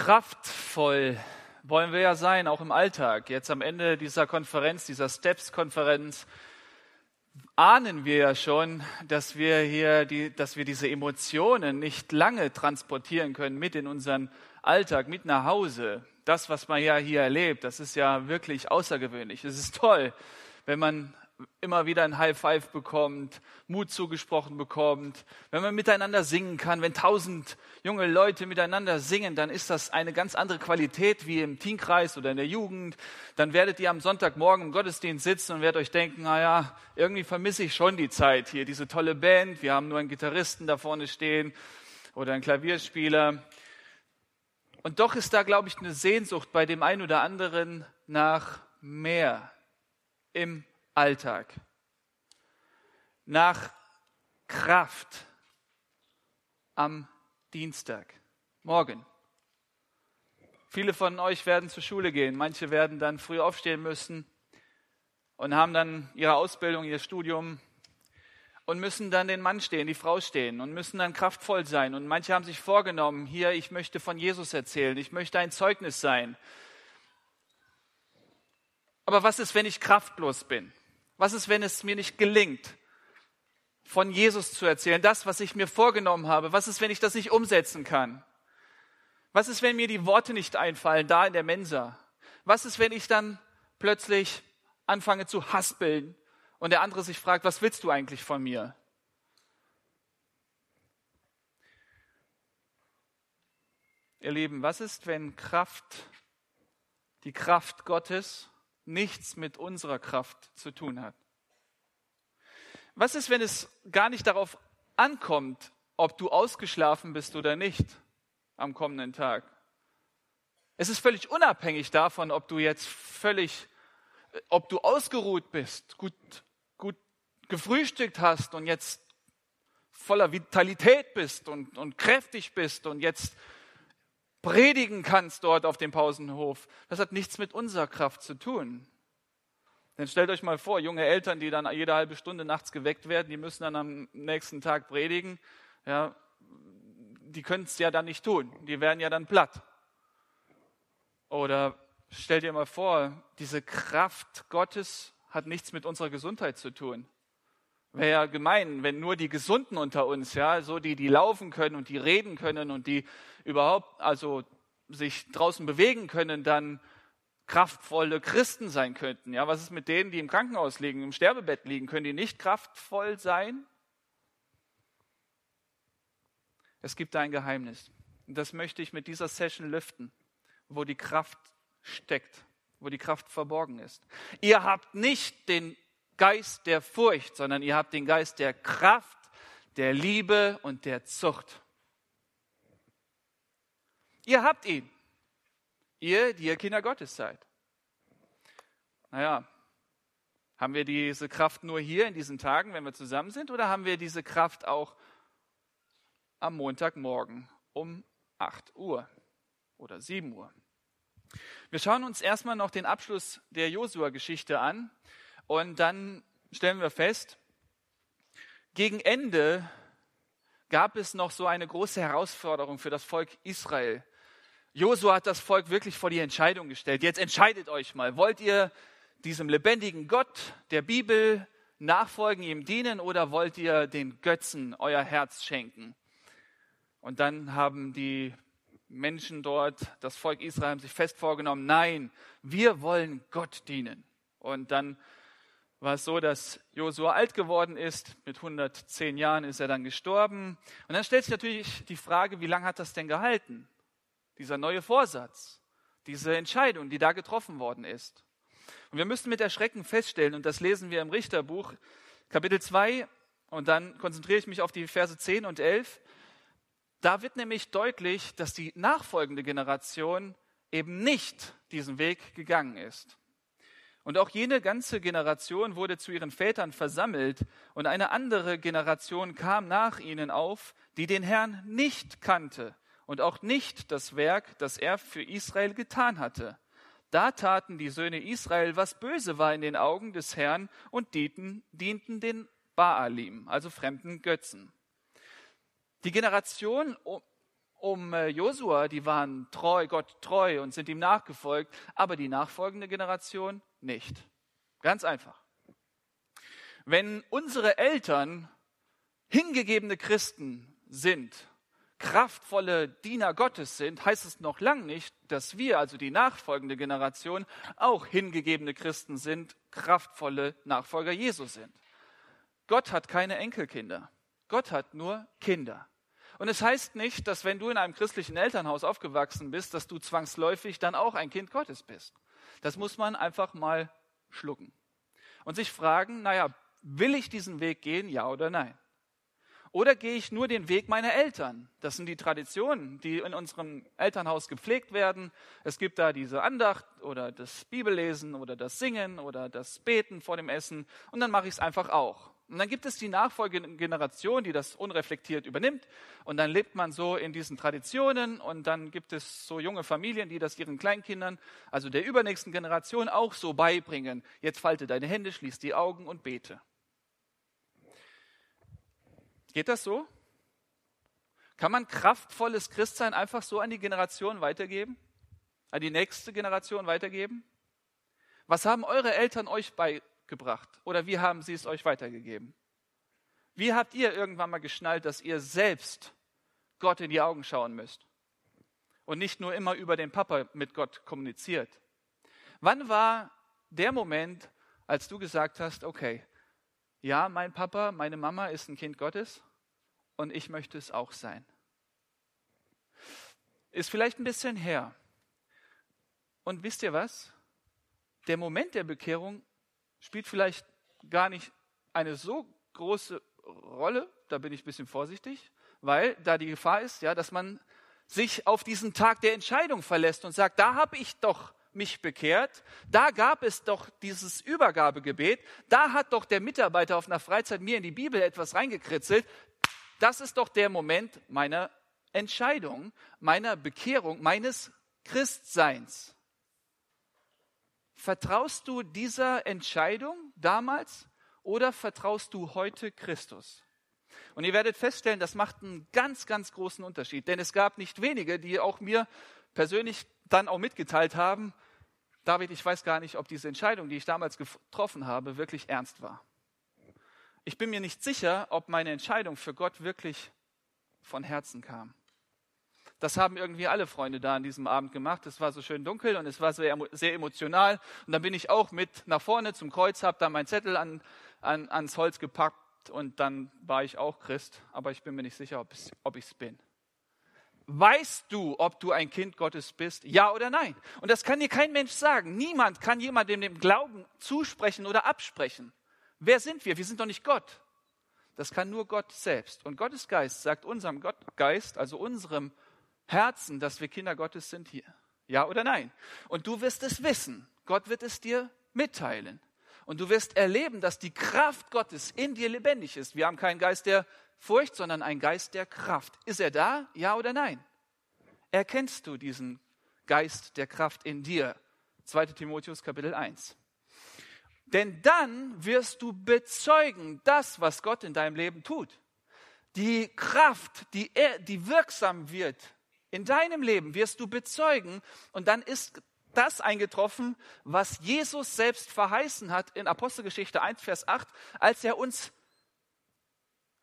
kraftvoll wollen wir ja sein, auch im Alltag. Jetzt am Ende dieser Konferenz, dieser Steps-Konferenz, ahnen wir ja schon, dass wir hier, die, dass wir diese Emotionen nicht lange transportieren können mit in unseren Alltag, mit nach Hause. Das, was man ja hier erlebt, das ist ja wirklich außergewöhnlich. Es ist toll, wenn man immer wieder ein High Five bekommt, Mut zugesprochen bekommt, wenn man miteinander singen kann, wenn tausend junge Leute miteinander singen, dann ist das eine ganz andere Qualität wie im Teenkreis oder in der Jugend. Dann werdet ihr am Sonntagmorgen im Gottesdienst sitzen und werdet euch denken, naja, irgendwie vermisse ich schon die Zeit hier, diese tolle Band, wir haben nur einen Gitarristen da vorne stehen oder einen Klavierspieler. Und doch ist da, glaube ich, eine Sehnsucht bei dem einen oder anderen nach mehr im Alltag, nach Kraft am Dienstag, morgen. Viele von euch werden zur Schule gehen, manche werden dann früh aufstehen müssen und haben dann ihre Ausbildung, ihr Studium und müssen dann den Mann stehen, die Frau stehen und müssen dann kraftvoll sein. Und manche haben sich vorgenommen, hier, ich möchte von Jesus erzählen, ich möchte ein Zeugnis sein. Aber was ist, wenn ich kraftlos bin? Was ist, wenn es mir nicht gelingt, von Jesus zu erzählen, das, was ich mir vorgenommen habe? Was ist, wenn ich das nicht umsetzen kann? Was ist, wenn mir die Worte nicht einfallen, da in der Mensa? Was ist, wenn ich dann plötzlich anfange zu haspeln und der andere sich fragt, was willst du eigentlich von mir? Ihr Lieben, was ist, wenn Kraft, die Kraft Gottes nichts mit unserer Kraft zu tun hat. Was ist, wenn es gar nicht darauf ankommt, ob du ausgeschlafen bist oder nicht am kommenden Tag? Es ist völlig unabhängig davon, ob du jetzt völlig, ob du ausgeruht bist, gut, gut gefrühstückt hast und jetzt voller Vitalität bist und, und kräftig bist und jetzt predigen kannst dort auf dem Pausenhof, das hat nichts mit unserer Kraft zu tun. Denn stellt euch mal vor, junge Eltern, die dann jede halbe Stunde nachts geweckt werden, die müssen dann am nächsten Tag predigen, ja, die können es ja dann nicht tun, die werden ja dann platt. Oder stellt dir mal vor, diese Kraft Gottes hat nichts mit unserer Gesundheit zu tun. Wäre ja gemein, wenn nur die Gesunden unter uns, ja, so die, die laufen können und die reden können und die überhaupt, also sich draußen bewegen können, dann kraftvolle Christen sein könnten. Ja, was ist mit denen, die im Krankenhaus liegen, im Sterbebett liegen? Können die nicht kraftvoll sein? Es gibt ein Geheimnis. Und das möchte ich mit dieser Session lüften, wo die Kraft steckt, wo die Kraft verborgen ist. Ihr habt nicht den Geist der Furcht, sondern ihr habt den Geist der Kraft, der Liebe und der Zucht. Ihr habt ihn. Ihr, die ihr Kinder Gottes seid. Naja, haben wir diese Kraft nur hier in diesen Tagen, wenn wir zusammen sind, oder haben wir diese Kraft auch am Montagmorgen um 8 Uhr oder 7 Uhr? Wir schauen uns erstmal noch den Abschluss der Josua-Geschichte an und dann stellen wir fest, gegen Ende gab es noch so eine große Herausforderung für das Volk Israel. Josua hat das Volk wirklich vor die Entscheidung gestellt. Jetzt entscheidet euch mal, wollt ihr diesem lebendigen Gott der Bibel nachfolgen, ihm dienen oder wollt ihr den Götzen euer Herz schenken? Und dann haben die Menschen dort, das Volk Israel, sich fest vorgenommen, nein, wir wollen Gott dienen. Und dann war es so, dass Josua alt geworden ist. Mit 110 Jahren ist er dann gestorben. Und dann stellt sich natürlich die Frage, wie lange hat das denn gehalten? Dieser neue Vorsatz, diese Entscheidung, die da getroffen worden ist. Und wir müssen mit Erschrecken feststellen, und das lesen wir im Richterbuch, Kapitel 2, und dann konzentriere ich mich auf die Verse 10 und 11. Da wird nämlich deutlich, dass die nachfolgende Generation eben nicht diesen Weg gegangen ist. Und auch jene ganze Generation wurde zu ihren Vätern versammelt und eine andere Generation kam nach ihnen auf, die den Herrn nicht kannte und auch nicht das Werk, das er für Israel getan hatte. Da taten die Söhne Israel, was böse war in den Augen des Herrn und dienten, dienten den Baalim, also fremden Götzen. Die Generation um äh, Josua, die waren treu, Gott treu und sind ihm nachgefolgt, aber die nachfolgende Generation nicht. Ganz einfach. Wenn unsere Eltern hingegebene Christen sind, kraftvolle Diener Gottes sind, heißt es noch lang nicht, dass wir, also die nachfolgende Generation, auch hingegebene Christen sind, kraftvolle Nachfolger Jesus sind. Gott hat keine Enkelkinder. Gott hat nur Kinder. Und es heißt nicht, dass wenn du in einem christlichen Elternhaus aufgewachsen bist, dass du zwangsläufig dann auch ein Kind Gottes bist. Das muss man einfach mal schlucken. Und sich fragen, naja, will ich diesen Weg gehen, ja oder nein? Oder gehe ich nur den Weg meiner Eltern? Das sind die Traditionen, die in unserem Elternhaus gepflegt werden. Es gibt da diese Andacht oder das Bibellesen oder das Singen oder das Beten vor dem Essen und dann mache ich es einfach auch. Und dann gibt es die nachfolgende Generation, die das unreflektiert übernimmt. Und dann lebt man so in diesen Traditionen. Und dann gibt es so junge Familien, die das ihren Kleinkindern, also der übernächsten Generation, auch so beibringen. Jetzt falte deine Hände, schließ die Augen und bete. Geht das so? Kann man kraftvolles Christsein einfach so an die Generation weitergeben? An die nächste Generation weitergeben? Was haben eure Eltern euch bei, gebracht? Oder wie haben sie es euch weitergegeben? Wie habt ihr irgendwann mal geschnallt, dass ihr selbst Gott in die Augen schauen müsst? Und nicht nur immer über den Papa mit Gott kommuniziert. Wann war der Moment, als du gesagt hast, okay, ja, mein Papa, meine Mama ist ein Kind Gottes und ich möchte es auch sein? Ist vielleicht ein bisschen her. Und wisst ihr was? Der Moment der Bekehrung spielt vielleicht gar nicht eine so große Rolle, da bin ich ein bisschen vorsichtig, weil da die Gefahr ist, ja, dass man sich auf diesen Tag der Entscheidung verlässt und sagt, da habe ich doch mich bekehrt, da gab es doch dieses Übergabegebet, da hat doch der Mitarbeiter auf einer Freizeit mir in die Bibel etwas reingekritzelt, das ist doch der Moment meiner Entscheidung, meiner Bekehrung, meines Christseins. Vertraust du dieser Entscheidung damals oder vertraust du heute Christus? Und ihr werdet feststellen, das macht einen ganz, ganz großen Unterschied. Denn es gab nicht wenige, die auch mir persönlich dann auch mitgeteilt haben, David, ich weiß gar nicht, ob diese Entscheidung, die ich damals getroffen habe, wirklich ernst war. Ich bin mir nicht sicher, ob meine Entscheidung für Gott wirklich von Herzen kam. Das haben irgendwie alle Freunde da an diesem Abend gemacht. Es war so schön dunkel und es war sehr, sehr emotional. Und dann bin ich auch mit nach vorne zum Kreuz, habe da meinen Zettel an, an, ans Holz gepackt und dann war ich auch Christ. Aber ich bin mir nicht sicher, ob ich es bin. Weißt du, ob du ein Kind Gottes bist? Ja oder nein? Und das kann dir kein Mensch sagen. Niemand kann jemandem dem Glauben zusprechen oder absprechen. Wer sind wir? Wir sind doch nicht Gott. Das kann nur Gott selbst. Und Gottes Geist sagt unserem Gottgeist, also unserem Herzen, dass wir Kinder Gottes sind hier? Ja oder nein? Und du wirst es wissen. Gott wird es dir mitteilen. Und du wirst erleben, dass die Kraft Gottes in dir lebendig ist. Wir haben keinen Geist der Furcht, sondern einen Geist der Kraft. Ist er da? Ja oder nein? Erkennst du diesen Geist der Kraft in dir? 2 Timotheus Kapitel 1. Denn dann wirst du bezeugen, das, was Gott in deinem Leben tut. Die Kraft, die, er, die wirksam wird in deinem Leben wirst du bezeugen und dann ist das eingetroffen, was Jesus selbst verheißen hat in Apostelgeschichte 1, Vers 8, als er uns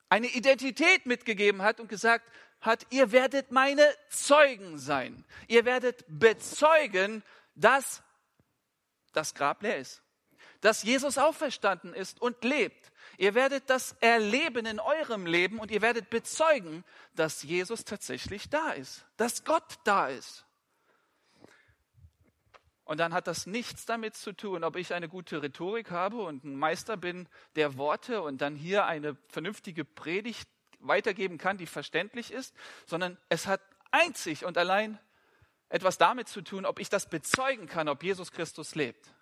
eine Identität mitgegeben hat und gesagt hat, ihr werdet meine Zeugen sein. Ihr werdet bezeugen, dass das Grab leer ist, dass Jesus auferstanden ist und lebt, Ihr werdet das erleben in eurem Leben und ihr werdet bezeugen, dass Jesus tatsächlich da ist, dass Gott da ist. Und dann hat das nichts damit zu tun, ob ich eine gute Rhetorik habe und ein Meister bin der Worte und dann hier eine vernünftige Predigt weitergeben kann, die verständlich ist, sondern es hat einzig und allein etwas damit zu tun, ob ich das bezeugen kann, ob Jesus Christus lebt.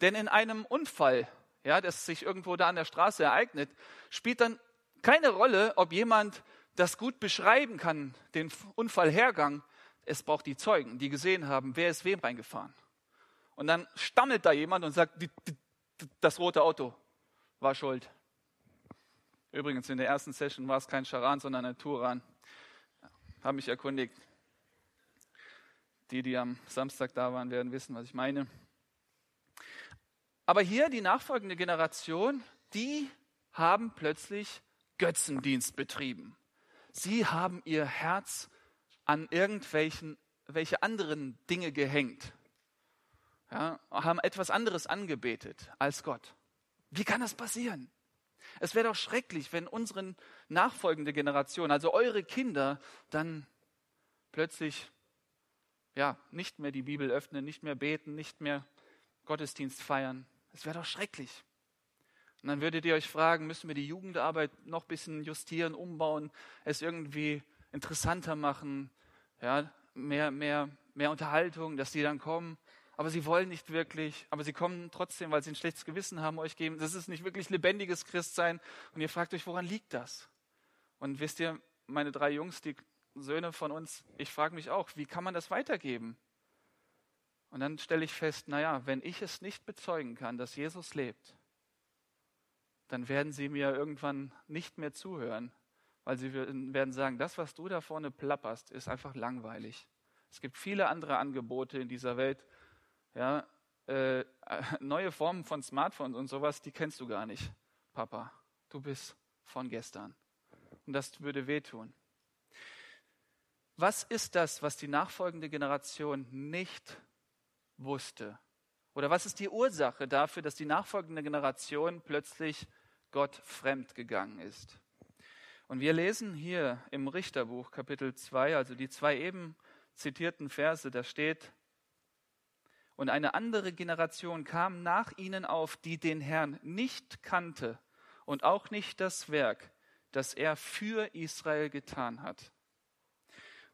Denn in einem Unfall ja, das sich irgendwo da an der Straße ereignet, spielt dann keine Rolle, ob jemand das gut beschreiben kann, den Unfallhergang. Es braucht die Zeugen, die gesehen haben, wer ist wem reingefahren. Und dann stammelt da jemand und sagt, das rote Auto war schuld. Übrigens, in der ersten Session war es kein Charan, sondern ein Turan. habe mich erkundigt. Die, die am Samstag da waren, werden wissen, was ich meine. Aber hier die nachfolgende Generation, die haben plötzlich Götzendienst betrieben. Sie haben ihr Herz an irgendwelchen welche anderen Dinge gehängt. Ja, haben etwas anderes angebetet als Gott. Wie kann das passieren? Es wäre doch schrecklich, wenn unsere nachfolgende Generation, also eure Kinder, dann plötzlich ja, nicht mehr die Bibel öffnen, nicht mehr beten, nicht mehr Gottesdienst feiern. Es wäre doch schrecklich. Und dann würdet ihr euch fragen, müssen wir die Jugendarbeit noch ein bisschen justieren, umbauen, es irgendwie interessanter machen, ja, mehr, mehr, mehr Unterhaltung, dass die dann kommen. Aber sie wollen nicht wirklich, aber sie kommen trotzdem, weil sie ein schlechtes Gewissen haben, euch geben. Das ist nicht wirklich lebendiges Christsein. Und ihr fragt euch, woran liegt das? Und wisst ihr, meine drei Jungs, die Söhne von uns, ich frage mich auch, wie kann man das weitergeben? Und dann stelle ich fest, naja, wenn ich es nicht bezeugen kann, dass Jesus lebt, dann werden sie mir irgendwann nicht mehr zuhören, weil sie werden sagen, das, was du da vorne plapperst, ist einfach langweilig. Es gibt viele andere Angebote in dieser Welt, ja, äh, neue Formen von Smartphones und sowas, die kennst du gar nicht, Papa. Du bist von gestern. Und das würde wehtun. Was ist das, was die nachfolgende Generation nicht wusste? Oder was ist die Ursache dafür, dass die nachfolgende Generation plötzlich Gott fremd gegangen ist? Und wir lesen hier im Richterbuch Kapitel 2, also die zwei eben zitierten Verse, da steht, und eine andere Generation kam nach ihnen auf, die den Herrn nicht kannte und auch nicht das Werk, das er für Israel getan hat.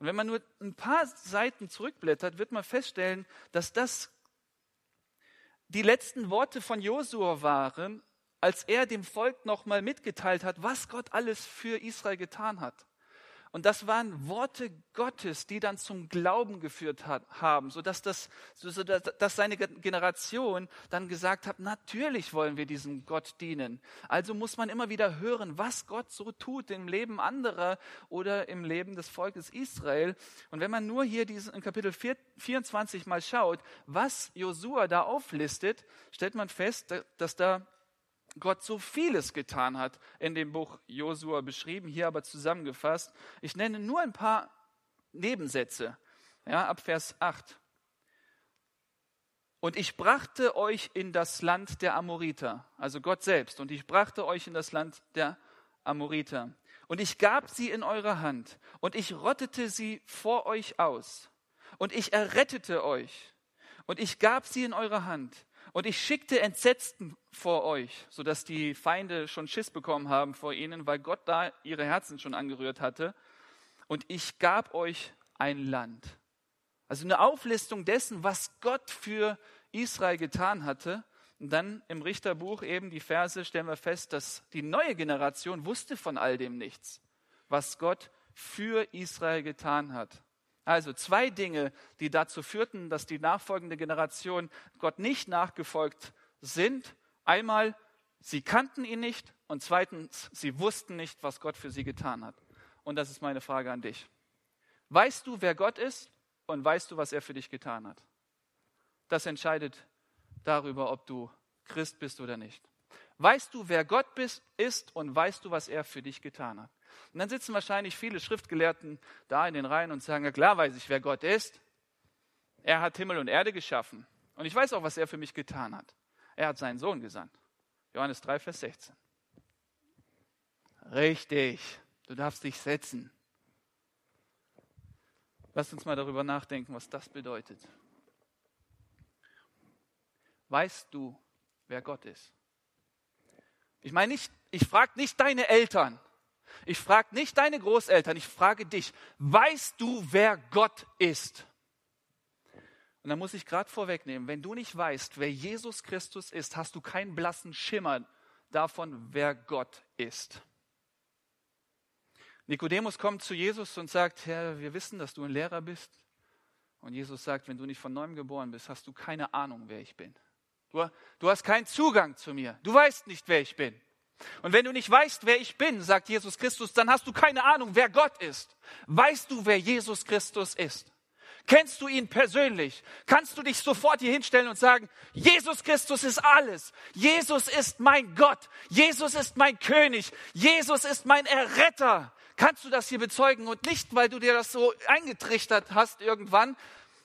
Und wenn man nur ein paar Seiten zurückblättert, wird man feststellen, dass das die letzten Worte von Josua waren, als er dem Volk nochmal mitgeteilt hat, was Gott alles für Israel getan hat. Und das waren Worte Gottes, die dann zum Glauben geführt hat, haben, sodass, das, sodass dass seine Generation dann gesagt hat, natürlich wollen wir diesem Gott dienen. Also muss man immer wieder hören, was Gott so tut im Leben anderer oder im Leben des Volkes Israel. Und wenn man nur hier diesen, in Kapitel 24 mal schaut, was Josua da auflistet, stellt man fest, dass da Gott so vieles getan hat in dem Buch Josua beschrieben, hier aber zusammengefasst. Ich nenne nur ein paar Nebensätze, ja, ab Vers 8. Und ich brachte euch in das Land der Amoriter, also Gott selbst, und ich brachte euch in das Land der Amoriter. Und ich gab sie in eure Hand, und ich rottete sie vor euch aus, und ich errettete euch, und ich gab sie in eure Hand, und ich schickte Entsetzten vor euch, sodass die Feinde schon Schiss bekommen haben vor ihnen, weil Gott da ihre Herzen schon angerührt hatte. Und ich gab euch ein Land. Also eine Auflistung dessen, was Gott für Israel getan hatte. Und dann im Richterbuch eben die Verse stellen wir fest, dass die neue Generation wusste von all dem nichts, was Gott für Israel getan hat. Also zwei Dinge, die dazu führten, dass die nachfolgende Generation Gott nicht nachgefolgt sind. Einmal, sie kannten ihn nicht und zweitens, sie wussten nicht, was Gott für sie getan hat. Und das ist meine Frage an dich. Weißt du, wer Gott ist und weißt du, was er für dich getan hat? Das entscheidet darüber, ob du Christ bist oder nicht. Weißt du, wer Gott bist, ist und weißt du, was er für dich getan hat? Und dann sitzen wahrscheinlich viele Schriftgelehrten da in den Reihen und sagen, ja klar weiß ich, wer Gott ist. Er hat Himmel und Erde geschaffen. Und ich weiß auch, was er für mich getan hat. Er hat seinen Sohn gesandt. Johannes 3, Vers 16. Richtig, du darfst dich setzen. Lass uns mal darüber nachdenken, was das bedeutet. Weißt du, wer Gott ist? Ich meine nicht, ich frage nicht deine Eltern, ich frage nicht deine Großeltern, ich frage dich, weißt du, wer Gott ist? Und da muss ich gerade vorwegnehmen, wenn du nicht weißt, wer Jesus Christus ist, hast du keinen blassen Schimmer davon, wer Gott ist. Nikodemus kommt zu Jesus und sagt, Herr, wir wissen, dass du ein Lehrer bist. Und Jesus sagt, wenn du nicht von neuem geboren bist, hast du keine Ahnung, wer ich bin. Du, du hast keinen Zugang zu mir. Du weißt nicht, wer ich bin. Und wenn du nicht weißt, wer ich bin, sagt Jesus Christus, dann hast du keine Ahnung, wer Gott ist. Weißt du, wer Jesus Christus ist? Kennst du ihn persönlich? Kannst du dich sofort hier hinstellen und sagen, Jesus Christus ist alles. Jesus ist mein Gott. Jesus ist mein König. Jesus ist mein Erretter. Kannst du das hier bezeugen und nicht, weil du dir das so eingetrichtert hast irgendwann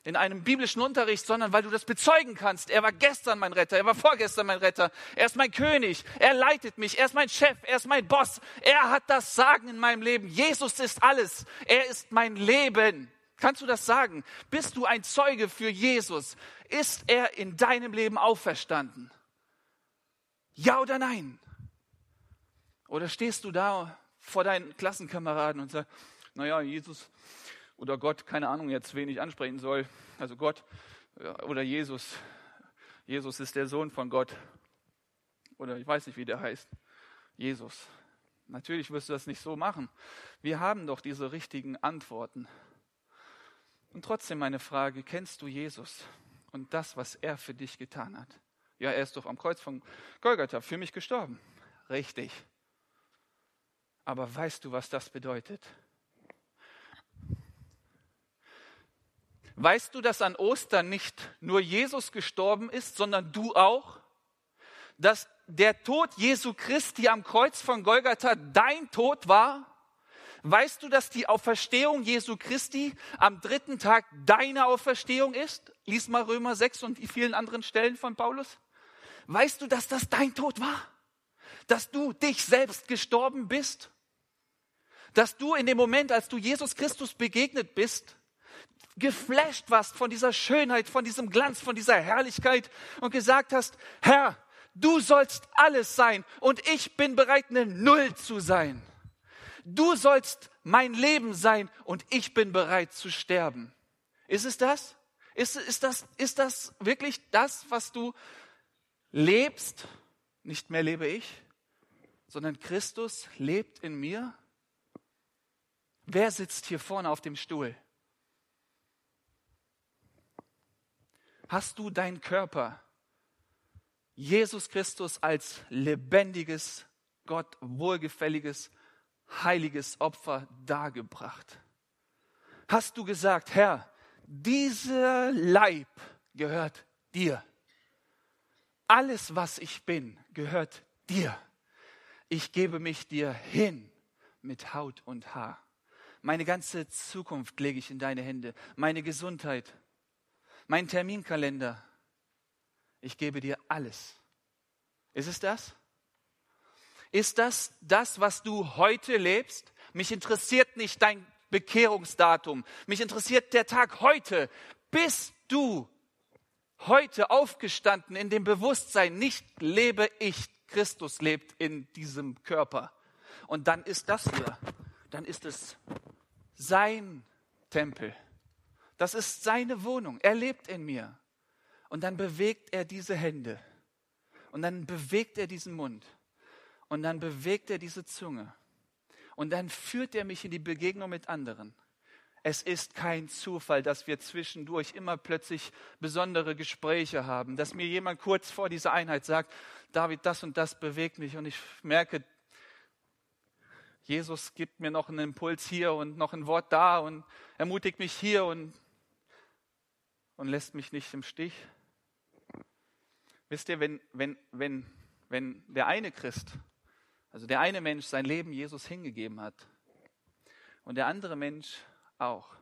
in einem biblischen Unterricht, sondern weil du das bezeugen kannst. Er war gestern mein Retter, er war vorgestern mein Retter, er ist mein König, er leitet mich, er ist mein Chef, er ist mein Boss, er hat das Sagen in meinem Leben. Jesus ist alles, er ist mein Leben. Kannst du das sagen? Bist du ein Zeuge für Jesus? Ist er in deinem Leben auferstanden? Ja oder nein? Oder stehst du da vor deinen Klassenkameraden und sagst, naja, Jesus oder Gott, keine Ahnung jetzt, wen ich ansprechen soll. Also Gott oder Jesus. Jesus ist der Sohn von Gott. Oder ich weiß nicht, wie der heißt. Jesus. Natürlich wirst du das nicht so machen. Wir haben doch diese richtigen Antworten. Und trotzdem meine Frage, kennst du Jesus und das, was er für dich getan hat? Ja, er ist doch am Kreuz von Golgatha für mich gestorben. Richtig. Aber weißt du, was das bedeutet? Weißt du, dass an Ostern nicht nur Jesus gestorben ist, sondern du auch? Dass der Tod Jesu Christi am Kreuz von Golgatha dein Tod war? Weißt du, dass die Auferstehung Jesu Christi am dritten Tag deine Auferstehung ist? Lies mal Römer 6 und die vielen anderen Stellen von Paulus. Weißt du, dass das dein Tod war? Dass du dich selbst gestorben bist? Dass du in dem Moment, als du Jesus Christus begegnet bist, geflasht warst von dieser Schönheit, von diesem Glanz, von dieser Herrlichkeit und gesagt hast, Herr, du sollst alles sein und ich bin bereit, eine Null zu sein. Du sollst mein Leben sein und ich bin bereit zu sterben. Ist es das? Ist, ist, das, ist das wirklich das, was du lebst? Nicht mehr lebe ich, sondern Christus lebt in mir. Wer sitzt hier vorne auf dem Stuhl? Hast du deinen Körper, Jesus Christus als lebendiges, Gott wohlgefälliges heiliges Opfer dargebracht. Hast du gesagt, Herr, dieser Leib gehört dir. Alles, was ich bin, gehört dir. Ich gebe mich dir hin mit Haut und Haar. Meine ganze Zukunft lege ich in deine Hände. Meine Gesundheit, mein Terminkalender. Ich gebe dir alles. Ist es das? Ist das das, was du heute lebst? Mich interessiert nicht dein Bekehrungsdatum. Mich interessiert der Tag heute. Bist du heute aufgestanden in dem Bewusstsein, nicht lebe ich, Christus lebt in diesem Körper. Und dann ist das hier, dann ist es sein Tempel. Das ist seine Wohnung. Er lebt in mir. Und dann bewegt er diese Hände. Und dann bewegt er diesen Mund. Und dann bewegt er diese Zunge. Und dann führt er mich in die Begegnung mit anderen. Es ist kein Zufall, dass wir zwischendurch immer plötzlich besondere Gespräche haben, dass mir jemand kurz vor dieser Einheit sagt, David, das und das bewegt mich und ich merke, Jesus gibt mir noch einen Impuls hier und noch ein Wort da und ermutigt mich hier und, und lässt mich nicht im Stich. Wisst ihr, wenn, wenn, wenn, wenn der eine Christ also der eine Mensch sein Leben Jesus hingegeben hat und der andere Mensch auch,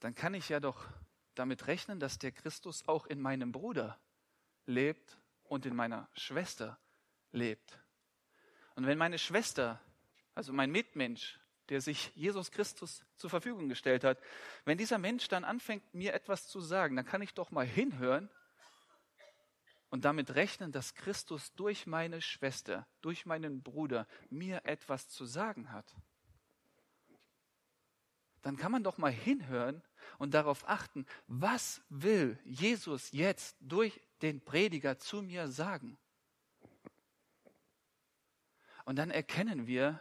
dann kann ich ja doch damit rechnen, dass der Christus auch in meinem Bruder lebt und in meiner Schwester lebt. Und wenn meine Schwester, also mein Mitmensch, der sich Jesus Christus zur Verfügung gestellt hat, wenn dieser Mensch dann anfängt, mir etwas zu sagen, dann kann ich doch mal hinhören und damit rechnen, dass Christus durch meine Schwester, durch meinen Bruder mir etwas zu sagen hat, dann kann man doch mal hinhören und darauf achten, was will Jesus jetzt durch den Prediger zu mir sagen. Und dann erkennen wir,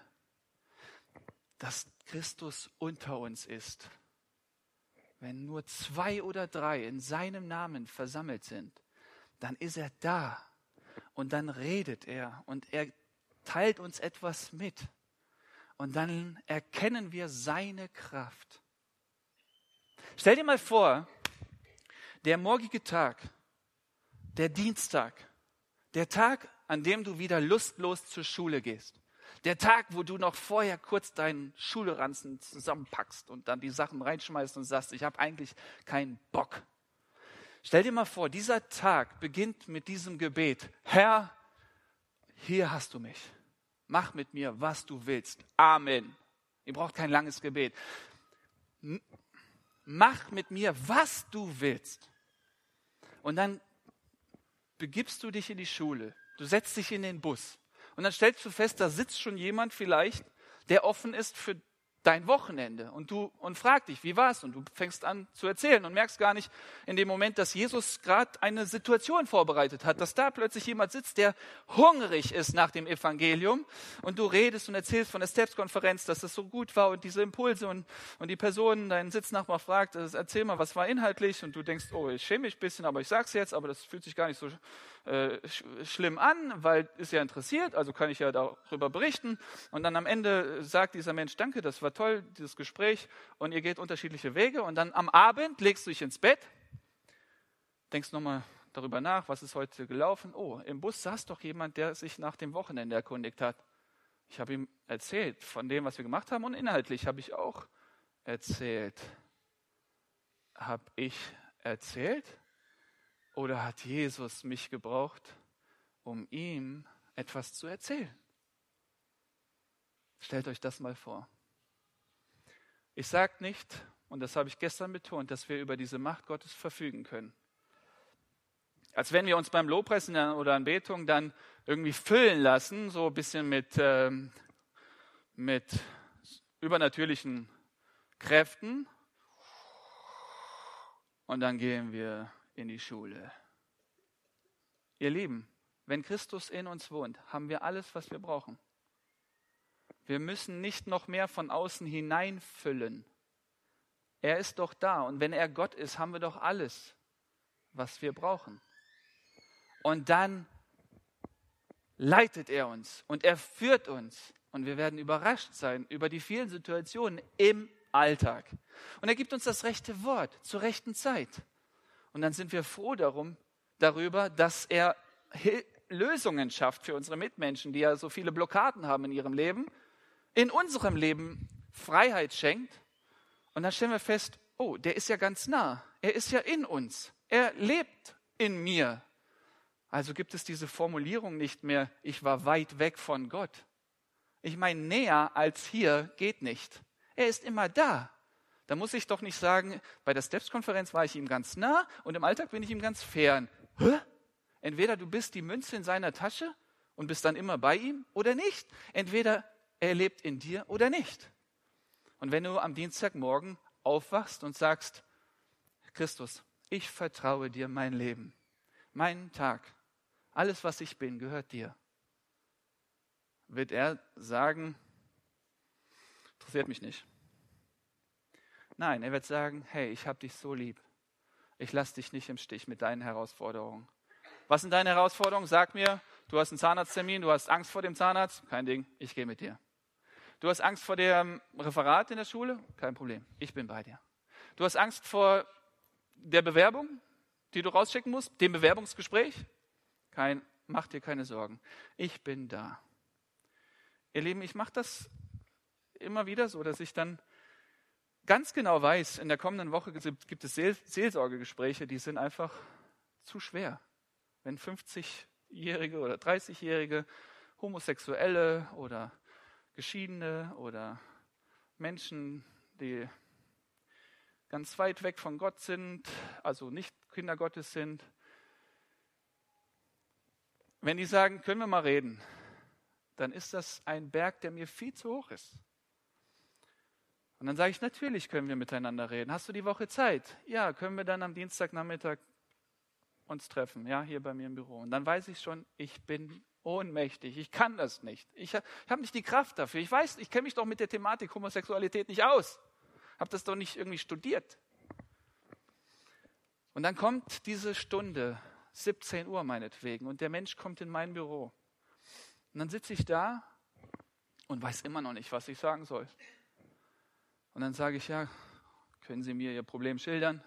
dass Christus unter uns ist. Wenn nur zwei oder drei in seinem Namen versammelt sind, dann ist er da. Und dann redet er und er teilt uns etwas mit. Und dann erkennen wir seine Kraft. Stell dir mal vor, der morgige Tag, der Dienstag, der Tag, an dem du wieder lustlos zur Schule gehst. Der Tag, wo du noch vorher kurz deinen Schulranzen zusammenpackst und dann die Sachen reinschmeißt und sagst, ich habe eigentlich keinen Bock. Stell dir mal vor, dieser Tag beginnt mit diesem Gebet. Herr, hier hast du mich. Mach mit mir, was du willst. Amen. Ihr braucht kein langes Gebet. Mach mit mir, was du willst. Und dann begibst du dich in die Schule. Du setzt dich in den Bus. Und dann stellst du fest, da sitzt schon jemand vielleicht, der offen ist für dein Wochenende. Und du und frag dich, wie war's? Und du fängst an zu erzählen und merkst gar nicht in dem Moment, dass Jesus gerade eine Situation vorbereitet hat, dass da plötzlich jemand sitzt, der hungrig ist nach dem Evangelium. Und du redest und erzählst von der Steps-Konferenz, dass das so gut war und diese Impulse und, und die Person, dein Sitznachbar fragt, äh, erzähl mal, was war inhaltlich? Und du denkst, oh, ich schäme mich ein bisschen, aber ich sag's jetzt, aber das fühlt sich gar nicht so äh, sch schlimm an, weil ist ja interessiert, also kann ich ja darüber berichten und dann am Ende sagt dieser Mensch, danke, das war toll, dieses Gespräch, und ihr geht unterschiedliche Wege. Und dann am Abend legst du dich ins Bett, denkst nochmal darüber nach, was ist heute gelaufen. Oh, im Bus saß doch jemand, der sich nach dem Wochenende erkundigt hat. Ich habe ihm erzählt von dem, was wir gemacht haben, und inhaltlich habe ich auch erzählt. Habe ich erzählt? Oder hat Jesus mich gebraucht, um ihm etwas zu erzählen? Stellt euch das mal vor. Ich sage nicht, und das habe ich gestern betont, dass wir über diese Macht Gottes verfügen können. Als wenn wir uns beim Lobpreis oder Anbetung dann irgendwie füllen lassen, so ein bisschen mit, ähm, mit übernatürlichen Kräften. Und dann gehen wir in die Schule. Ihr Lieben, wenn Christus in uns wohnt, haben wir alles, was wir brauchen. Wir müssen nicht noch mehr von außen hineinfüllen. Er ist doch da. Und wenn er Gott ist, haben wir doch alles, was wir brauchen. Und dann leitet er uns und er führt uns. Und wir werden überrascht sein über die vielen Situationen im Alltag. Und er gibt uns das rechte Wort zur rechten Zeit. Und dann sind wir froh darum, darüber, dass er Lösungen schafft für unsere Mitmenschen, die ja so viele Blockaden haben in ihrem Leben in unserem Leben Freiheit schenkt. Und dann stellen wir fest, oh, der ist ja ganz nah. Er ist ja in uns. Er lebt in mir. Also gibt es diese Formulierung nicht mehr, ich war weit weg von Gott. Ich meine, näher als hier geht nicht. Er ist immer da. Da muss ich doch nicht sagen, bei der Steps-Konferenz war ich ihm ganz nah und im Alltag bin ich ihm ganz fern. Hä? Entweder du bist die Münze in seiner Tasche und bist dann immer bei ihm oder nicht. Entweder er lebt in dir oder nicht. Und wenn du am Dienstagmorgen aufwachst und sagst, Christus, ich vertraue dir mein Leben, meinen Tag, alles, was ich bin, gehört dir, wird er sagen, interessiert mich nicht. Nein, er wird sagen, hey, ich habe dich so lieb. Ich lasse dich nicht im Stich mit deinen Herausforderungen. Was sind deine Herausforderungen? Sag mir, du hast einen Zahnarzttermin, du hast Angst vor dem Zahnarzt. Kein Ding, ich gehe mit dir. Du hast Angst vor dem Referat in der Schule? Kein Problem, ich bin bei dir. Du hast Angst vor der Bewerbung, die du rausschicken musst, dem Bewerbungsgespräch? Kein, mach dir keine Sorgen. Ich bin da. Ihr Lieben, ich mache das immer wieder so, dass ich dann ganz genau weiß, in der kommenden Woche gibt es Seelsorgegespräche, die sind einfach zu schwer. Wenn 50-Jährige oder 30-Jährige Homosexuelle oder Geschiedene oder Menschen, die ganz weit weg von Gott sind, also nicht Kinder Gottes sind. Wenn die sagen, können wir mal reden, dann ist das ein Berg, der mir viel zu hoch ist. Und dann sage ich, natürlich können wir miteinander reden. Hast du die Woche Zeit? Ja, können wir dann am Dienstagnachmittag uns treffen, ja, hier bei mir im Büro. Und dann weiß ich schon, ich bin ohnmächtig. Ich kann das nicht. Ich habe nicht die Kraft dafür. Ich weiß, ich kenne mich doch mit der Thematik Homosexualität nicht aus. Habe das doch nicht irgendwie studiert. Und dann kommt diese Stunde, 17 Uhr meinetwegen, und der Mensch kommt in mein Büro. Und dann sitze ich da und weiß immer noch nicht, was ich sagen soll. Und dann sage ich, ja, können Sie mir Ihr Problem schildern?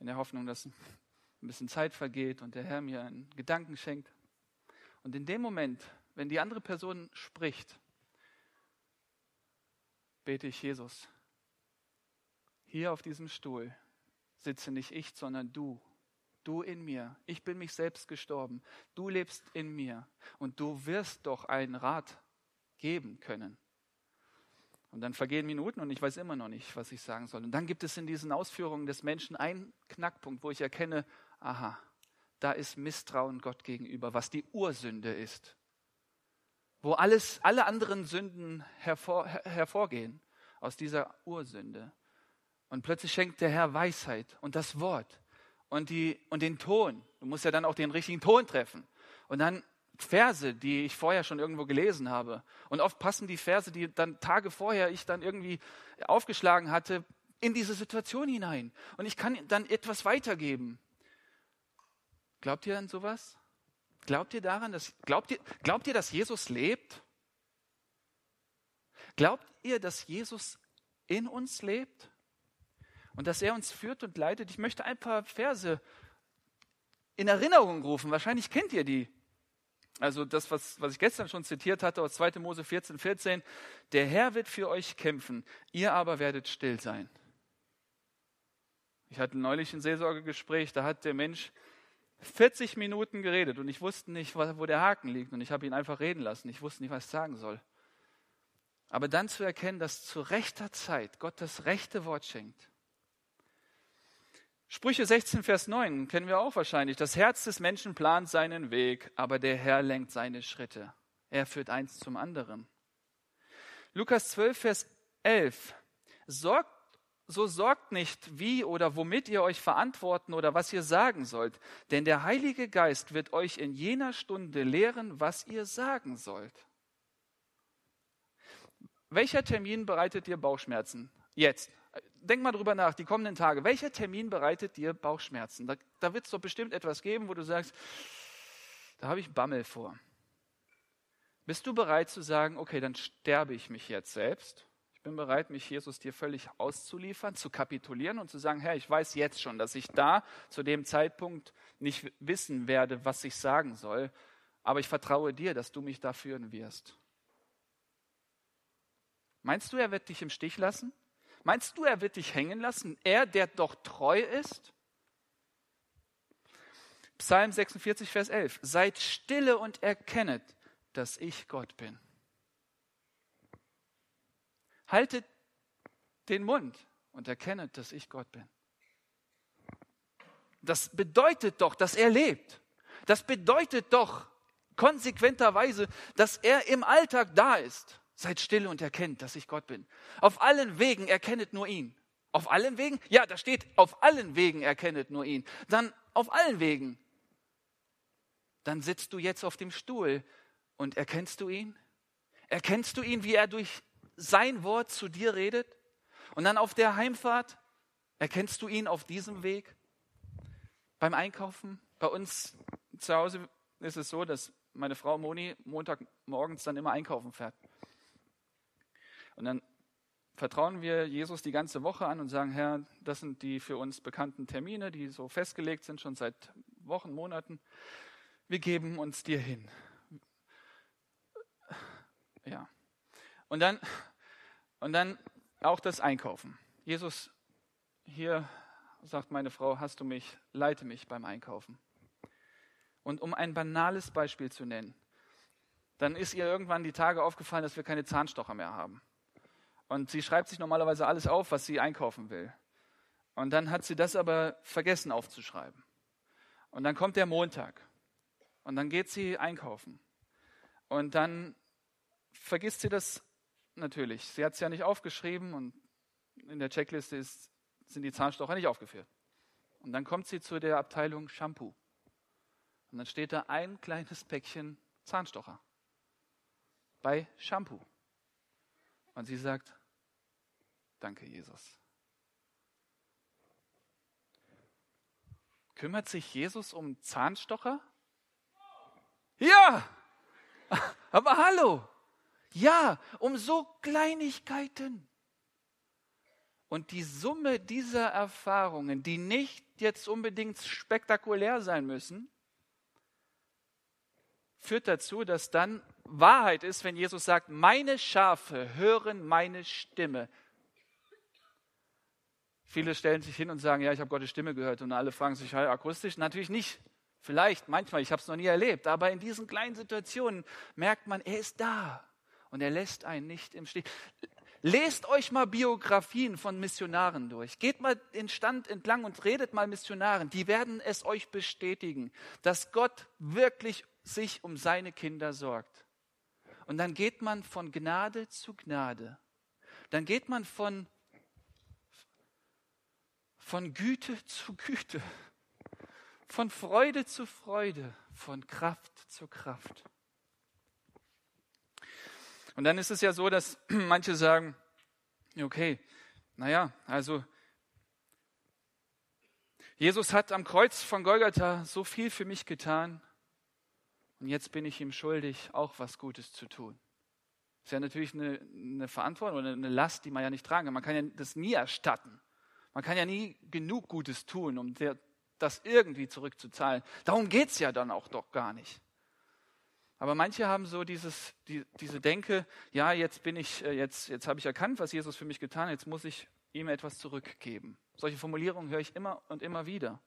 In der Hoffnung, dass ein bisschen Zeit vergeht und der Herr mir einen Gedanken schenkt. Und in dem Moment, wenn die andere Person spricht, bete ich Jesus. Hier auf diesem Stuhl sitze nicht ich, sondern du. Du in mir. Ich bin mich selbst gestorben. Du lebst in mir. Und du wirst doch einen Rat geben können. Und dann vergehen Minuten und ich weiß immer noch nicht, was ich sagen soll. Und dann gibt es in diesen Ausführungen des Menschen einen Knackpunkt, wo ich erkenne, aha, da ist Misstrauen Gott gegenüber, was die Ursünde ist. Wo alles, alle anderen Sünden hervor, her, hervorgehen aus dieser Ursünde. Und plötzlich schenkt der Herr Weisheit und das Wort und, die, und den Ton. Du musst ja dann auch den richtigen Ton treffen. Und dann Verse, die ich vorher schon irgendwo gelesen habe. Und oft passen die Verse, die dann Tage vorher ich dann irgendwie aufgeschlagen hatte, in diese Situation hinein. Und ich kann dann etwas weitergeben. Glaubt ihr an sowas? Glaubt ihr daran, dass, glaubt ihr, glaubt ihr, dass Jesus lebt? Glaubt ihr, dass Jesus in uns lebt? Und dass er uns führt und leitet? Ich möchte ein paar Verse in Erinnerung rufen. Wahrscheinlich kennt ihr die. Also das, was, was ich gestern schon zitiert hatte aus 2. Mose 14, 14. Der Herr wird für euch kämpfen, ihr aber werdet still sein. Ich hatte neulich ein Seelsorgegespräch, da hat der Mensch 40 Minuten geredet und ich wusste nicht, wo der Haken liegt und ich habe ihn einfach reden lassen. Ich wusste nicht, was ich sagen soll. Aber dann zu erkennen, dass zu rechter Zeit Gott das rechte Wort schenkt Sprüche 16, Vers 9 kennen wir auch wahrscheinlich. Das Herz des Menschen plant seinen Weg, aber der Herr lenkt seine Schritte. Er führt eins zum anderen. Lukas 12, Vers 11. Sorgt, so sorgt nicht, wie oder womit ihr euch verantworten oder was ihr sagen sollt, denn der Heilige Geist wird euch in jener Stunde lehren, was ihr sagen sollt. Welcher Termin bereitet dir Bauchschmerzen? Jetzt denk mal drüber nach, die kommenden Tage. Welcher Termin bereitet dir Bauchschmerzen? Da, da wird es doch bestimmt etwas geben, wo du sagst, da habe ich Bammel vor. Bist du bereit zu sagen, okay, dann sterbe ich mich jetzt selbst? Ich bin bereit, mich Jesus dir völlig auszuliefern, zu kapitulieren und zu sagen, Herr, ich weiß jetzt schon, dass ich da zu dem Zeitpunkt nicht wissen werde, was ich sagen soll, aber ich vertraue dir, dass du mich da führen wirst. Meinst du, er wird dich im Stich lassen? Meinst du, er wird dich hängen lassen? Er, der doch treu ist? Psalm 46, Vers 11. Seid stille und erkennet, dass ich Gott bin. Haltet den Mund und erkennet, dass ich Gott bin. Das bedeutet doch, dass er lebt. Das bedeutet doch konsequenterweise, dass er im Alltag da ist. Seid still und erkennt, dass ich Gott bin. Auf allen Wegen erkennet nur ihn. Auf allen Wegen? Ja, da steht, auf allen Wegen erkennet nur ihn. Dann auf allen Wegen. Dann sitzt du jetzt auf dem Stuhl und erkennst du ihn? Erkennst du ihn, wie er durch sein Wort zu dir redet? Und dann auf der Heimfahrt erkennst du ihn auf diesem Weg? Beim Einkaufen? Bei uns zu Hause ist es so, dass meine Frau Moni Montagmorgens dann immer einkaufen fährt. Und dann vertrauen wir Jesus die ganze Woche an und sagen, Herr, das sind die für uns bekannten Termine, die so festgelegt sind, schon seit Wochen, Monaten. Wir geben uns dir hin. Ja. Und dann, und dann auch das Einkaufen. Jesus, hier sagt meine Frau, hast du mich, leite mich beim Einkaufen. Und um ein banales Beispiel zu nennen, dann ist ihr irgendwann die Tage aufgefallen, dass wir keine Zahnstocher mehr haben. Und sie schreibt sich normalerweise alles auf, was sie einkaufen will. Und dann hat sie das aber vergessen aufzuschreiben. Und dann kommt der Montag. Und dann geht sie einkaufen. Und dann vergisst sie das natürlich. Sie hat es ja nicht aufgeschrieben und in der Checkliste ist, sind die Zahnstocher nicht aufgeführt. Und dann kommt sie zu der Abteilung Shampoo. Und dann steht da ein kleines Päckchen Zahnstocher bei Shampoo. Und sie sagt, danke Jesus. Kümmert sich Jesus um Zahnstocher? Ja! Aber hallo! Ja, um so Kleinigkeiten. Und die Summe dieser Erfahrungen, die nicht jetzt unbedingt spektakulär sein müssen, führt dazu, dass dann Wahrheit ist, wenn Jesus sagt, meine Schafe hören meine Stimme. Viele stellen sich hin und sagen, ja, ich habe Gottes Stimme gehört und alle fragen sich, ja, akustisch? Natürlich nicht. Vielleicht, manchmal, ich habe es noch nie erlebt, aber in diesen kleinen Situationen merkt man, er ist da und er lässt einen nicht im Stich. Lest euch mal Biografien von Missionaren durch. Geht mal den Stand entlang und redet mal Missionaren. Die werden es euch bestätigen, dass Gott wirklich sich um seine Kinder sorgt. Und dann geht man von Gnade zu Gnade. Dann geht man von, von Güte zu Güte. Von Freude zu Freude. Von Kraft zu Kraft. Und dann ist es ja so, dass manche sagen, okay, naja, also Jesus hat am Kreuz von Golgatha so viel für mich getan und jetzt bin ich ihm schuldig, auch was Gutes zu tun. Das ist ja natürlich eine, eine Verantwortung oder eine Last, die man ja nicht tragen kann. Man kann ja das nie erstatten. Man kann ja nie genug Gutes tun, um das irgendwie zurückzuzahlen. Darum geht es ja dann auch doch gar nicht. Aber manche haben so dieses, die, diese Denke, ja, jetzt bin ich, äh, jetzt, jetzt habe ich erkannt, was Jesus für mich getan hat, jetzt muss ich ihm etwas zurückgeben. Solche Formulierungen höre ich immer und immer wieder.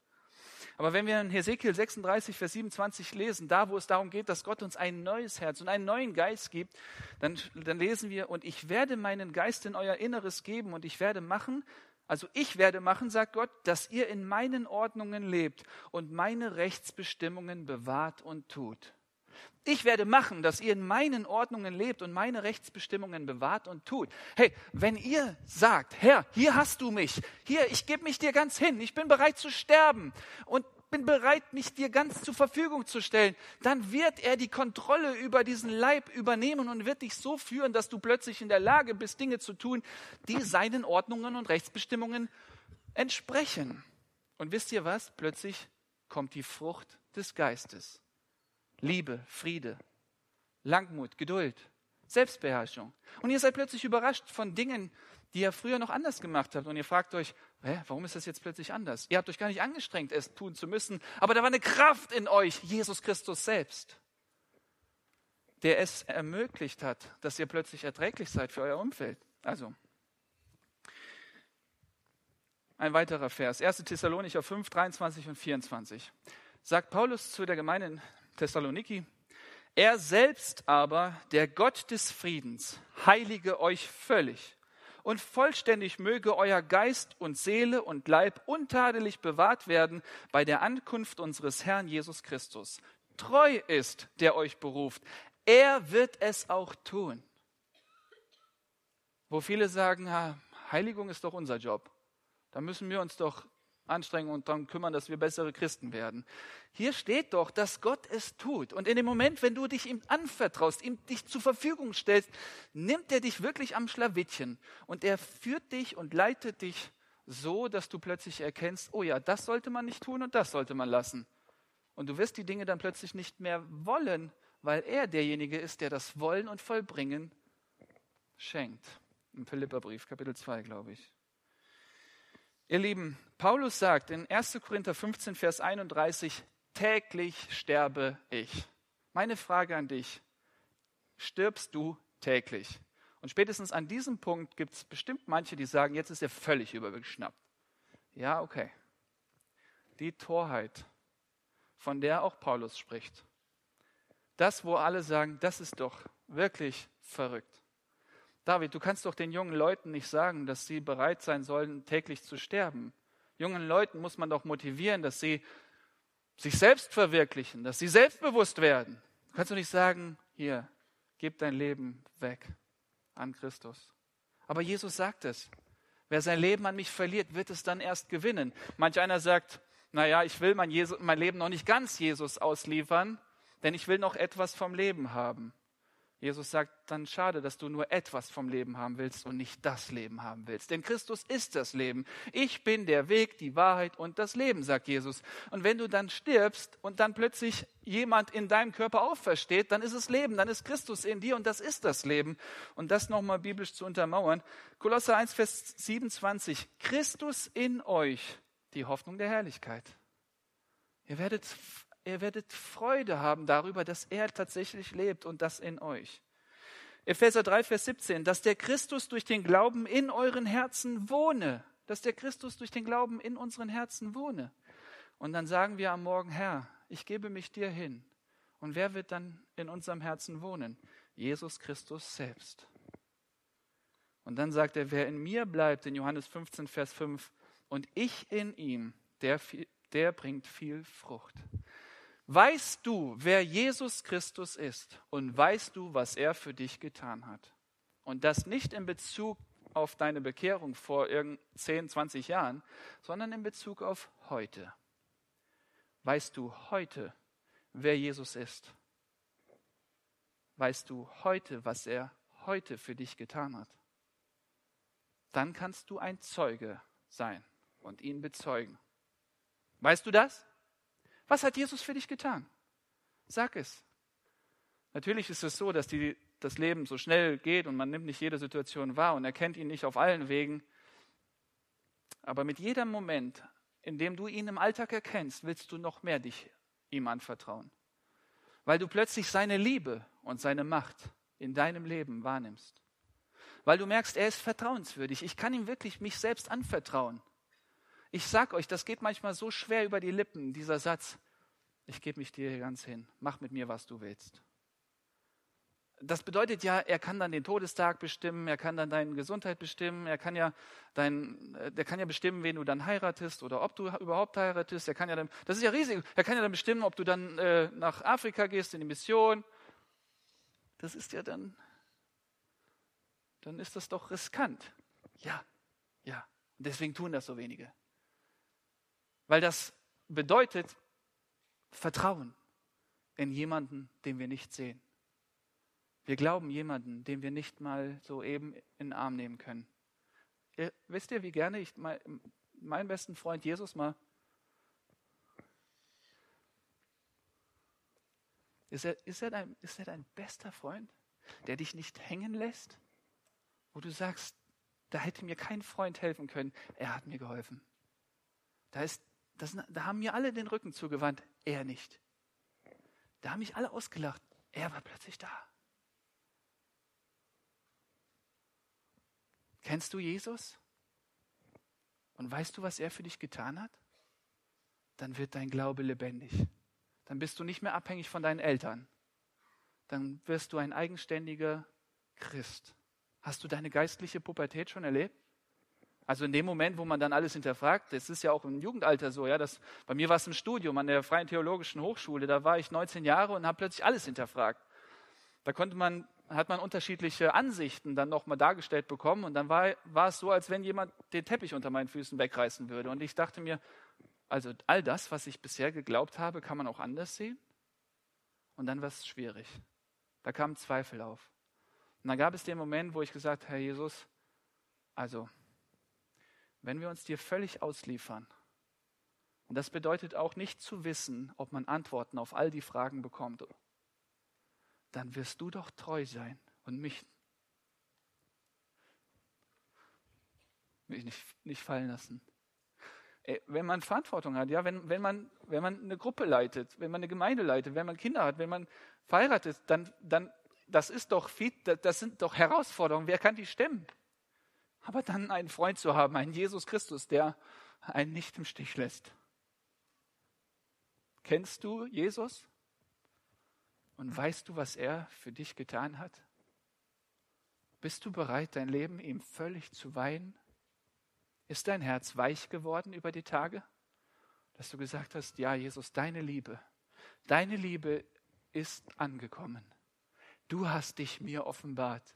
Aber wenn wir in Hesekiel 36, Vers 27 lesen, da wo es darum geht, dass Gott uns ein neues Herz und einen neuen Geist gibt, dann, dann lesen wir, und ich werde meinen Geist in euer Inneres geben und ich werde machen, also ich werde machen, sagt Gott, dass ihr in meinen Ordnungen lebt und meine Rechtsbestimmungen bewahrt und tut. Ich werde machen, dass ihr in meinen Ordnungen lebt und meine Rechtsbestimmungen bewahrt und tut. Hey, wenn ihr sagt, Herr, hier hast du mich, hier, ich gebe mich dir ganz hin, ich bin bereit zu sterben und bin bereit, mich dir ganz zur Verfügung zu stellen, dann wird er die Kontrolle über diesen Leib übernehmen und wird dich so führen, dass du plötzlich in der Lage bist, Dinge zu tun, die seinen Ordnungen und Rechtsbestimmungen entsprechen. Und wisst ihr was? Plötzlich kommt die Frucht des Geistes. Liebe, Friede, Langmut, Geduld, Selbstbeherrschung. Und ihr seid plötzlich überrascht von Dingen, die ihr früher noch anders gemacht habt. Und ihr fragt euch, hä, warum ist das jetzt plötzlich anders? Ihr habt euch gar nicht angestrengt, es tun zu müssen, aber da war eine Kraft in euch, Jesus Christus selbst, der es ermöglicht hat, dass ihr plötzlich erträglich seid für euer Umfeld. Also, ein weiterer Vers, 1. Thessalonicher 5, 23 und 24. Sagt Paulus zu der Gemeinde in Thessaloniki. Er selbst aber, der Gott des Friedens, heilige euch völlig und vollständig möge euer Geist und Seele und Leib untadelig bewahrt werden bei der Ankunft unseres Herrn Jesus Christus. Treu ist, der euch beruft. Er wird es auch tun. Wo viele sagen, Heiligung ist doch unser Job. Da müssen wir uns doch anstrengen und darum kümmern, dass wir bessere Christen werden. Hier steht doch, dass Gott es tut. Und in dem Moment, wenn du dich ihm anvertraust, ihm dich zur Verfügung stellst, nimmt er dich wirklich am Schlawittchen und er führt dich und leitet dich so, dass du plötzlich erkennst, oh ja, das sollte man nicht tun und das sollte man lassen. Und du wirst die Dinge dann plötzlich nicht mehr wollen, weil er derjenige ist, der das Wollen und Vollbringen schenkt. Im Philipperbrief, Kapitel 2, glaube ich. Ihr Lieben, Paulus sagt in 1. Korinther 15, Vers 31, täglich sterbe ich. Meine Frage an dich, stirbst du täglich? Und spätestens an diesem Punkt gibt es bestimmt manche, die sagen, jetzt ist er völlig übergeschnappt. Ja, okay. Die Torheit, von der auch Paulus spricht. Das, wo alle sagen, das ist doch wirklich verrückt. David, du kannst doch den jungen Leuten nicht sagen, dass sie bereit sein sollen, täglich zu sterben. Jungen Leuten muss man doch motivieren, dass sie sich selbst verwirklichen, dass sie selbstbewusst werden. Du kannst doch nicht sagen, hier, gib dein Leben weg an Christus. Aber Jesus sagt es. Wer sein Leben an mich verliert, wird es dann erst gewinnen. Manch einer sagt, naja, ich will mein, Jesus, mein Leben noch nicht ganz Jesus ausliefern, denn ich will noch etwas vom Leben haben. Jesus sagt, dann schade, dass du nur etwas vom Leben haben willst und nicht das Leben haben willst. Denn Christus ist das Leben. Ich bin der Weg, die Wahrheit und das Leben, sagt Jesus. Und wenn du dann stirbst und dann plötzlich jemand in deinem Körper aufersteht, dann ist es Leben, dann ist Christus in dir und das ist das Leben. Und das nochmal biblisch zu untermauern. Kolosser 1, Vers 27. Christus in euch, die Hoffnung der Herrlichkeit. Ihr werdet Ihr werdet Freude haben darüber, dass er tatsächlich lebt und das in euch. Epheser 3, Vers 17, dass der Christus durch den Glauben in euren Herzen wohne. Dass der Christus durch den Glauben in unseren Herzen wohne. Und dann sagen wir am Morgen, Herr, ich gebe mich dir hin. Und wer wird dann in unserem Herzen wohnen? Jesus Christus selbst. Und dann sagt er, wer in mir bleibt, in Johannes 15, Vers 5, und ich in ihm, der, der bringt viel Frucht. Weißt du, wer Jesus Christus ist und weißt du, was er für dich getan hat? Und das nicht in Bezug auf deine Bekehrung vor 10, 20 Jahren, sondern in Bezug auf heute. Weißt du heute, wer Jesus ist? Weißt du heute, was er heute für dich getan hat? Dann kannst du ein Zeuge sein und ihn bezeugen. Weißt du das? Was hat Jesus für dich getan? Sag es. Natürlich ist es so, dass die, das Leben so schnell geht und man nimmt nicht jede Situation wahr und erkennt ihn nicht auf allen Wegen. Aber mit jedem Moment, in dem du ihn im Alltag erkennst, willst du noch mehr dich ihm anvertrauen. Weil du plötzlich seine Liebe und seine Macht in deinem Leben wahrnimmst. Weil du merkst, er ist vertrauenswürdig. Ich kann ihm wirklich mich selbst anvertrauen. Ich sag euch, das geht manchmal so schwer über die Lippen, dieser Satz. Ich gebe mich dir ganz hin. Mach mit mir, was du willst. Das bedeutet ja, er kann dann den Todestag bestimmen, er kann dann deine Gesundheit bestimmen, er kann ja dein, äh, der kann ja bestimmen, wen du dann heiratest oder ob du überhaupt heiratest. Er kann ja dann, das ist ja riesig. Er kann ja dann bestimmen, ob du dann äh, nach Afrika gehst in die Mission. Das ist ja dann, dann ist das doch riskant. Ja, ja. Deswegen tun das so wenige. Weil das bedeutet Vertrauen in jemanden, den wir nicht sehen. Wir glauben jemanden, den wir nicht mal so eben in den Arm nehmen können. Ihr, wisst ihr, wie gerne ich mal, meinen besten Freund Jesus mal. Ist er, ist, er dein, ist er dein bester Freund, der dich nicht hängen lässt? Wo du sagst, da hätte mir kein Freund helfen können. Er hat mir geholfen. Da ist das, da haben mir alle den Rücken zugewandt, er nicht. Da haben mich alle ausgelacht, er war plötzlich da. Kennst du Jesus? Und weißt du, was er für dich getan hat? Dann wird dein Glaube lebendig. Dann bist du nicht mehr abhängig von deinen Eltern. Dann wirst du ein eigenständiger Christ. Hast du deine geistliche Pubertät schon erlebt? Also in dem Moment, wo man dann alles hinterfragt, das ist ja auch im Jugendalter so, ja, das, bei mir war es im Studium an der Freien Theologischen Hochschule, da war ich 19 Jahre und habe plötzlich alles hinterfragt. Da konnte man, hat man unterschiedliche Ansichten dann nochmal dargestellt bekommen und dann war, war es so, als wenn jemand den Teppich unter meinen Füßen wegreißen würde. Und ich dachte mir, also all das, was ich bisher geglaubt habe, kann man auch anders sehen? Und dann war es schwierig. Da kamen Zweifel auf. Und dann gab es den Moment, wo ich gesagt, Herr Jesus, also wenn wir uns dir völlig ausliefern, und das bedeutet auch nicht zu wissen, ob man Antworten auf all die Fragen bekommt, dann wirst du doch treu sein und mich, mich nicht, nicht fallen lassen. Wenn man Verantwortung hat, ja, wenn, wenn, man, wenn man eine Gruppe leitet, wenn man eine Gemeinde leitet, wenn man Kinder hat, wenn man verheiratet, dann, dann das ist doch viel, das sind doch Herausforderungen. Wer kann die stemmen? Aber dann einen Freund zu haben, einen Jesus Christus, der einen nicht im Stich lässt. Kennst du Jesus? Und weißt du, was er für dich getan hat? Bist du bereit, dein Leben ihm völlig zu weihen? Ist dein Herz weich geworden über die Tage? Dass du gesagt hast, ja, Jesus, deine Liebe, deine Liebe ist angekommen. Du hast dich mir offenbart.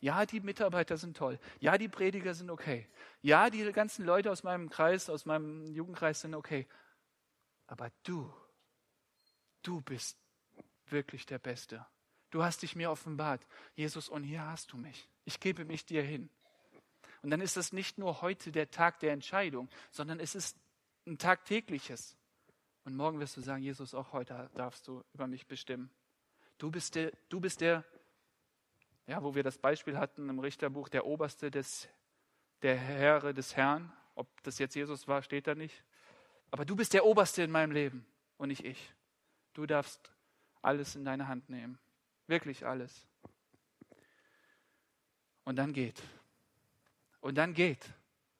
Ja, die Mitarbeiter sind toll. Ja, die Prediger sind okay. Ja, die ganzen Leute aus meinem Kreis, aus meinem Jugendkreis sind okay. Aber du, du bist wirklich der Beste. Du hast dich mir offenbart. Jesus, und hier hast du mich. Ich gebe mich dir hin. Und dann ist es nicht nur heute der Tag der Entscheidung, sondern es ist ein tagtägliches. Und morgen wirst du sagen, Jesus, auch heute darfst du über mich bestimmen. Du bist der, du bist der, ja, wo wir das Beispiel hatten im Richterbuch, der Oberste des, der Herre des Herrn. Ob das jetzt Jesus war, steht da nicht. Aber du bist der Oberste in meinem Leben und nicht ich. Du darfst alles in deine Hand nehmen. Wirklich alles. Und dann geht. Und dann geht.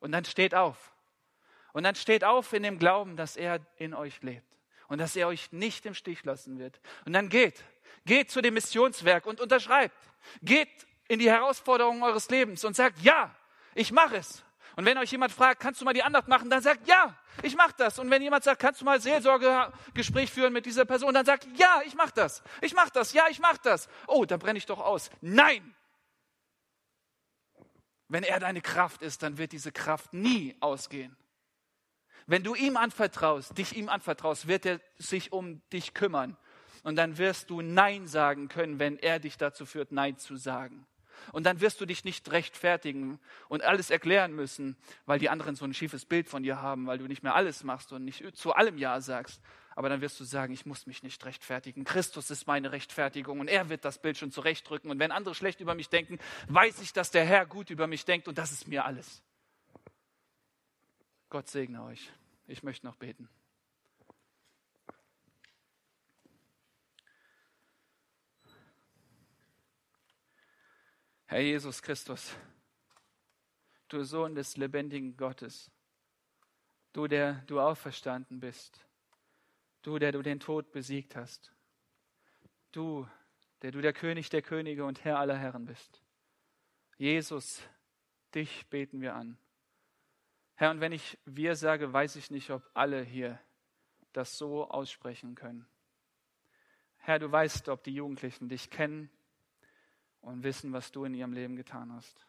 Und dann steht auf. Und dann steht auf in dem Glauben, dass er in euch lebt. Und dass er euch nicht im Stich lassen wird. Und dann geht. Geht zu dem Missionswerk und unterschreibt. Geht in die Herausforderungen eures Lebens und sagt, ja, ich mache es. Und wenn euch jemand fragt, kannst du mal die Andacht machen, dann sagt, ja, ich mache das. Und wenn jemand sagt, kannst du mal Seelsorgegespräch führen mit dieser Person, dann sagt, ja, ich mache das. Ich mache das. Ja, ich mache das. Oh, da brenne ich doch aus. Nein. Wenn er deine Kraft ist, dann wird diese Kraft nie ausgehen. Wenn du ihm anvertraust, dich ihm anvertraust, wird er sich um dich kümmern. Und dann wirst du Nein sagen können, wenn er dich dazu führt, Nein zu sagen. Und dann wirst du dich nicht rechtfertigen und alles erklären müssen, weil die anderen so ein schiefes Bild von dir haben, weil du nicht mehr alles machst und nicht zu allem Ja sagst. Aber dann wirst du sagen, ich muss mich nicht rechtfertigen. Christus ist meine Rechtfertigung und er wird das Bild schon zurechtdrücken. Und wenn andere schlecht über mich denken, weiß ich, dass der Herr gut über mich denkt und das ist mir alles. Gott segne euch. Ich möchte noch beten. Herr Jesus Christus, du Sohn des lebendigen Gottes, du, der du auferstanden bist, du, der du den Tod besiegt hast, du, der du der König der Könige und Herr aller Herren bist. Jesus, dich beten wir an. Herr, und wenn ich wir sage, weiß ich nicht, ob alle hier das so aussprechen können. Herr, du weißt, ob die Jugendlichen dich kennen und wissen, was du in ihrem Leben getan hast.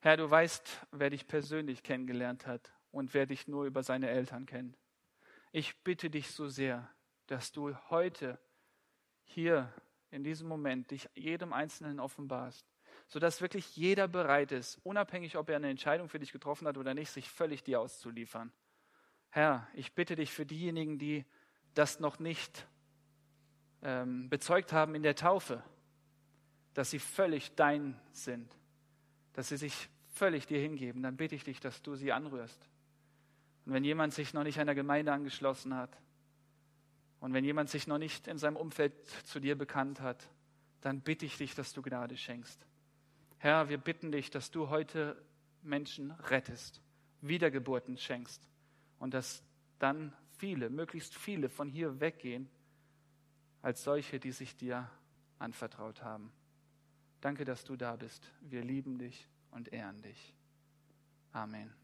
Herr, du weißt, wer dich persönlich kennengelernt hat und wer dich nur über seine Eltern kennt. Ich bitte dich so sehr, dass du heute hier in diesem Moment dich jedem Einzelnen offenbarst, sodass wirklich jeder bereit ist, unabhängig ob er eine Entscheidung für dich getroffen hat oder nicht, sich völlig dir auszuliefern. Herr, ich bitte dich für diejenigen, die das noch nicht ähm, bezeugt haben in der Taufe, dass sie völlig dein sind, dass sie sich völlig dir hingeben, dann bitte ich dich, dass du sie anrührst. Und wenn jemand sich noch nicht einer Gemeinde angeschlossen hat und wenn jemand sich noch nicht in seinem Umfeld zu dir bekannt hat, dann bitte ich dich, dass du Gnade schenkst. Herr, wir bitten dich, dass du heute Menschen rettest, Wiedergeburten schenkst und dass dann viele, möglichst viele von hier weggehen als solche, die sich dir anvertraut haben. Danke, dass du da bist. Wir lieben dich und ehren dich. Amen.